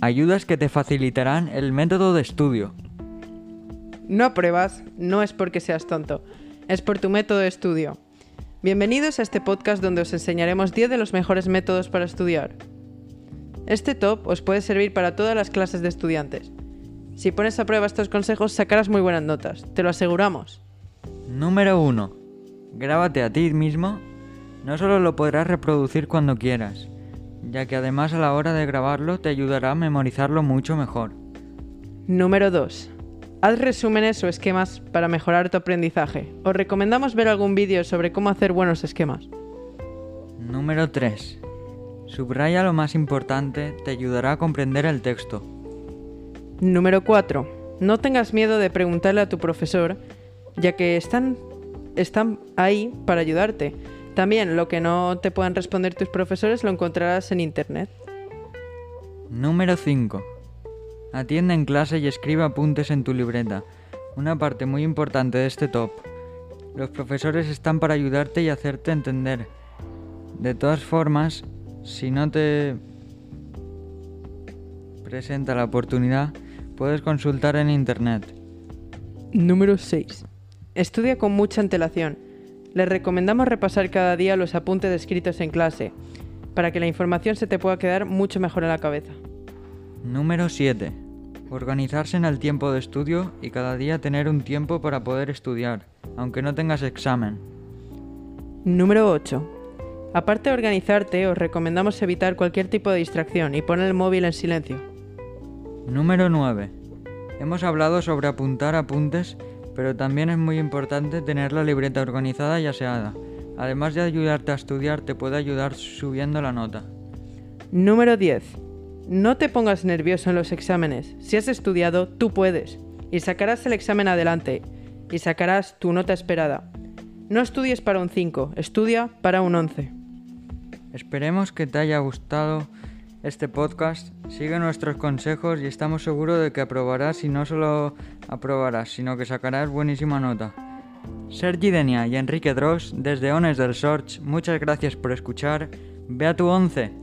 ayudas que te facilitarán el método de estudio. No apruebas, no es porque seas tonto, es por tu método de estudio. Bienvenidos a este podcast donde os enseñaremos 10 de los mejores métodos para estudiar. Este top os puede servir para todas las clases de estudiantes. Si pones a prueba estos consejos sacarás muy buenas notas, te lo aseguramos. Número 1. Grábate a ti mismo. No solo lo podrás reproducir cuando quieras, ya que además a la hora de grabarlo te ayudará a memorizarlo mucho mejor. Número 2. Haz resúmenes o esquemas para mejorar tu aprendizaje. Os recomendamos ver algún vídeo sobre cómo hacer buenos esquemas. Número 3. Subraya lo más importante, te ayudará a comprender el texto. Número 4. No tengas miedo de preguntarle a tu profesor, ya que están, están ahí para ayudarte. También lo que no te puedan responder tus profesores lo encontrarás en internet. Número 5. Atiende en clase y escribe apuntes en tu libreta. Una parte muy importante de este top. Los profesores están para ayudarte y hacerte entender. De todas formas, si no te presenta la oportunidad, puedes consultar en internet. Número 6. Estudia con mucha antelación. Les recomendamos repasar cada día los apuntes escritos en clase, para que la información se te pueda quedar mucho mejor en la cabeza. Número 7. Organizarse en el tiempo de estudio y cada día tener un tiempo para poder estudiar, aunque no tengas examen. Número 8. Aparte de organizarte, os recomendamos evitar cualquier tipo de distracción y poner el móvil en silencio. Número 9. Hemos hablado sobre apuntar apuntes, pero también es muy importante tener la libreta organizada y aseada. Además de ayudarte a estudiar, te puede ayudar subiendo la nota. Número 10. No te pongas nervioso en los exámenes. Si has estudiado, tú puedes. Y sacarás el examen adelante. Y sacarás tu nota esperada. No estudies para un 5, estudia para un 11. Esperemos que te haya gustado este podcast. Sigue nuestros consejos y estamos seguros de que aprobarás y no solo aprobarás, sino que sacarás buenísima nota. Sergi Denia y Enrique Dross desde Ones del Sorch, muchas gracias por escuchar. Ve a tu 11.